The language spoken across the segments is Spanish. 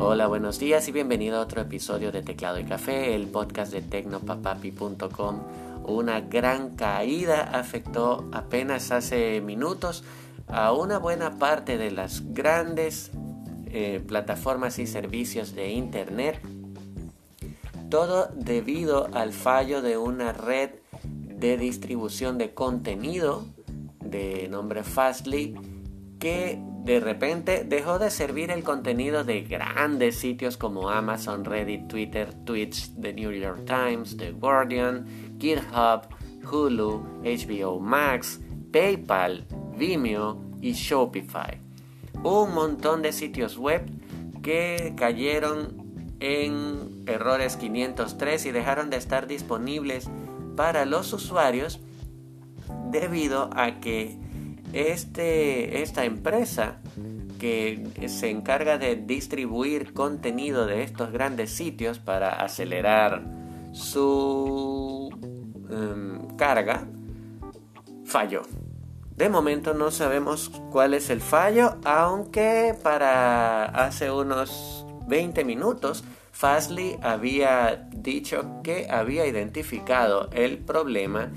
Hola, buenos días y bienvenido a otro episodio de Teclado y Café, el podcast de tecnopapapi.com. Una gran caída afectó apenas hace minutos a una buena parte de las grandes eh, plataformas y servicios de Internet. Todo debido al fallo de una red de distribución de contenido de nombre Fastly que de repente dejó de servir el contenido de grandes sitios como Amazon, Reddit, Twitter, Twitch, The New York Times, The Guardian, GitHub, Hulu, HBO Max, PayPal, Vimeo y Shopify. Un montón de sitios web que cayeron en errores 503 y dejaron de estar disponibles para los usuarios debido a que este, esta empresa que se encarga de distribuir contenido de estos grandes sitios para acelerar su em, carga falló. De momento no sabemos cuál es el fallo, aunque para hace unos 20 minutos Fastly había dicho que había identificado el problema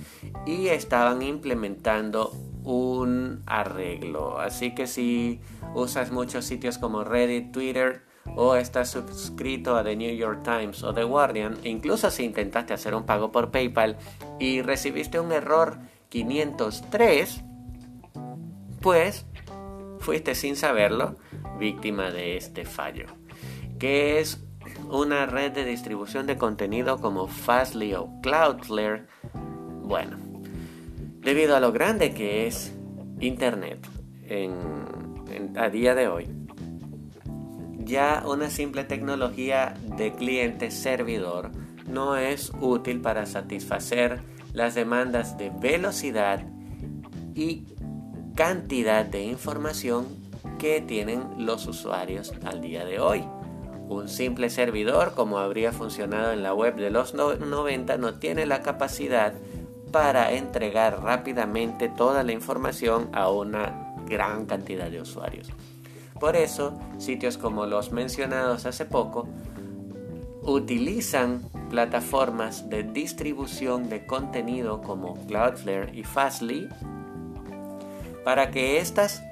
y estaban implementando un arreglo. Así que si usas muchos sitios como Reddit, Twitter o estás suscrito a The New York Times o The Guardian, incluso si intentaste hacer un pago por PayPal y recibiste un error 503, pues fuiste sin saberlo víctima de este fallo, que es una red de distribución de contenido como Fastly o Cloudflare. Bueno, debido a lo grande que es Internet a día de hoy, ya una simple tecnología de cliente-servidor no es útil para satisfacer las demandas de velocidad y cantidad de información que tienen los usuarios al día de hoy. Un simple servidor, como habría funcionado en la web de los 90, no tiene la capacidad para entregar rápidamente toda la información a una gran cantidad de usuarios. Por eso, sitios como los mencionados hace poco utilizan plataformas de distribución de contenido como Cloudflare y Fastly para que éstas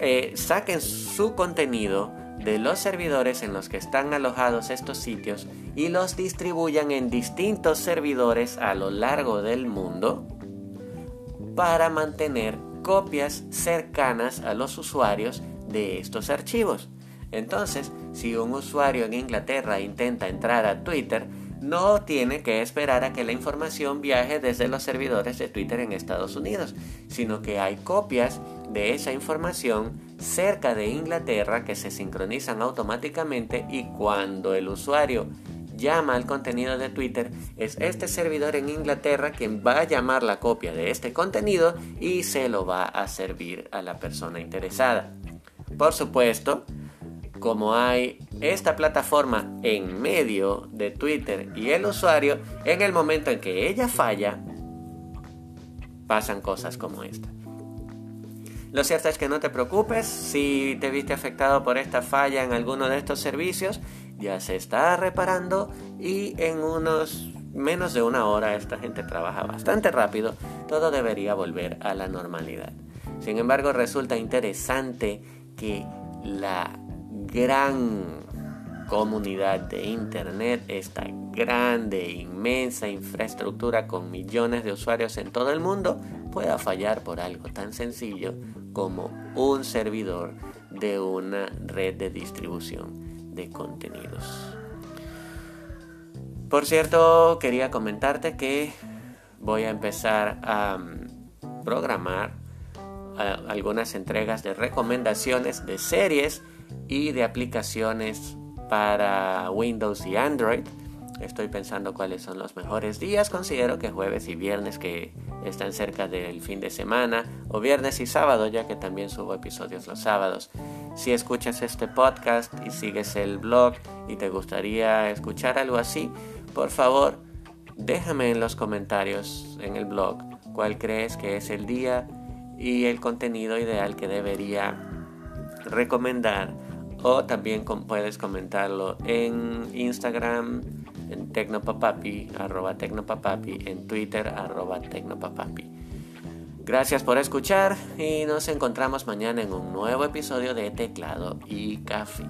eh, saquen su contenido de los servidores en los que están alojados estos sitios y los distribuyan en distintos servidores a lo largo del mundo para mantener copias cercanas a los usuarios de estos archivos. Entonces, si un usuario en Inglaterra intenta entrar a Twitter, no tiene que esperar a que la información viaje desde los servidores de Twitter en Estados Unidos, sino que hay copias de esa información cerca de Inglaterra que se sincronizan automáticamente y cuando el usuario llama al contenido de Twitter, es este servidor en Inglaterra quien va a llamar la copia de este contenido y se lo va a servir a la persona interesada. Por supuesto, como hay esta plataforma en medio de Twitter y el usuario, en el momento en que ella falla, pasan cosas como esta. Lo cierto es que no te preocupes si te viste afectado por esta falla en alguno de estos servicios, ya se está reparando y en unos menos de una hora esta gente trabaja bastante rápido, todo debería volver a la normalidad. Sin embargo, resulta interesante que la gran comunidad de Internet, esta grande, inmensa infraestructura con millones de usuarios en todo el mundo, pueda fallar por algo tan sencillo como un servidor de una red de distribución de contenidos. Por cierto, quería comentarte que voy a empezar a mm, programar algunas entregas de recomendaciones de series y de aplicaciones para Windows y Android. Estoy pensando cuáles son los mejores días. Considero que jueves y viernes que están cerca del fin de semana o viernes y sábado ya que también subo episodios los sábados. Si escuchas este podcast y sigues el blog y te gustaría escuchar algo así, por favor déjame en los comentarios en el blog cuál crees que es el día y el contenido ideal que debería recomendar o también puedes comentarlo en Instagram, en tecnopapapi, arroba tecnopapapi, en Twitter, arroba tecnopapapi. Gracias por escuchar y nos encontramos mañana en un nuevo episodio de Teclado y Café.